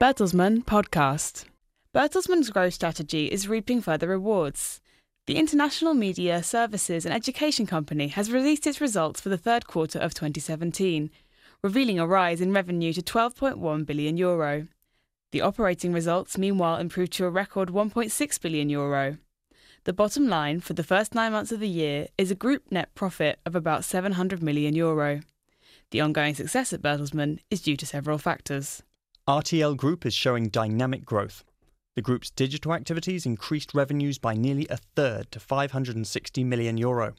Bertelsmann Podcast. Bertelsmann's growth strategy is reaping further rewards. The international media, services, and education company has released its results for the third quarter of 2017, revealing a rise in revenue to 12.1 billion euro. The operating results, meanwhile, improved to a record 1.6 billion euro. The bottom line for the first nine months of the year is a group net profit of about 700 million euro. The ongoing success at Bertelsmann is due to several factors. RTL Group is showing dynamic growth. The group's digital activities increased revenues by nearly a third to 560 million euro.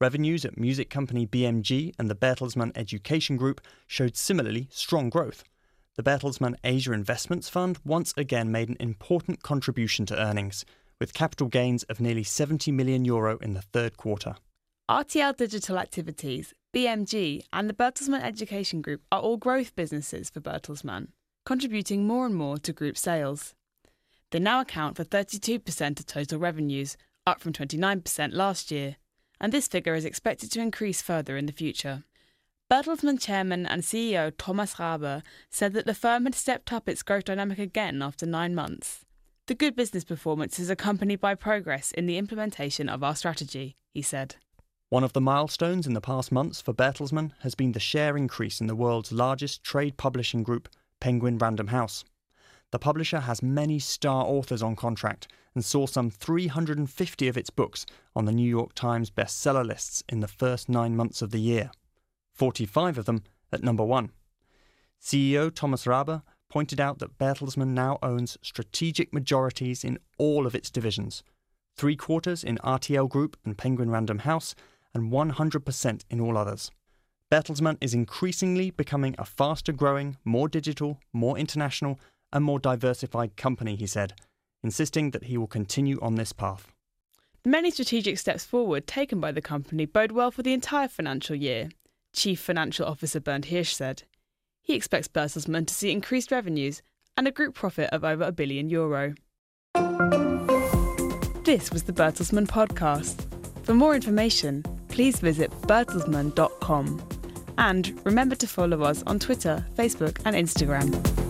Revenues at music company BMG and the Bertelsmann Education Group showed similarly strong growth. The Bertelsmann Asia Investments Fund once again made an important contribution to earnings, with capital gains of nearly 70 million euro in the third quarter. RTL Digital Activities, BMG, and the Bertelsmann Education Group are all growth businesses for Bertelsmann contributing more and more to group sales. They now account for 32% of total revenues, up from 29% last year, and this figure is expected to increase further in the future. Bertelsmann chairman and CEO Thomas Rabe said that the firm had stepped up its growth dynamic again after nine months. The good business performance is accompanied by progress in the implementation of our strategy, he said. One of the milestones in the past months for Bertelsmann has been the share increase in the world's largest trade publishing group, Penguin Random House. The publisher has many star authors on contract and saw some 350 of its books on the New York Times bestseller lists in the first nine months of the year, 45 of them at number one. CEO Thomas Rabe pointed out that Bertelsmann now owns strategic majorities in all of its divisions, three quarters in RTL Group and Penguin Random House, and 100% in all others. Bertelsmann is increasingly becoming a faster growing, more digital, more international, and more diversified company, he said, insisting that he will continue on this path. The many strategic steps forward taken by the company bode well for the entire financial year, Chief Financial Officer Bernd Hirsch said. He expects Bertelsmann to see increased revenues and a group profit of over a billion euro. This was the Bertelsmann podcast. For more information, please visit bertelsmann.com. And remember to follow us on Twitter, Facebook, and Instagram.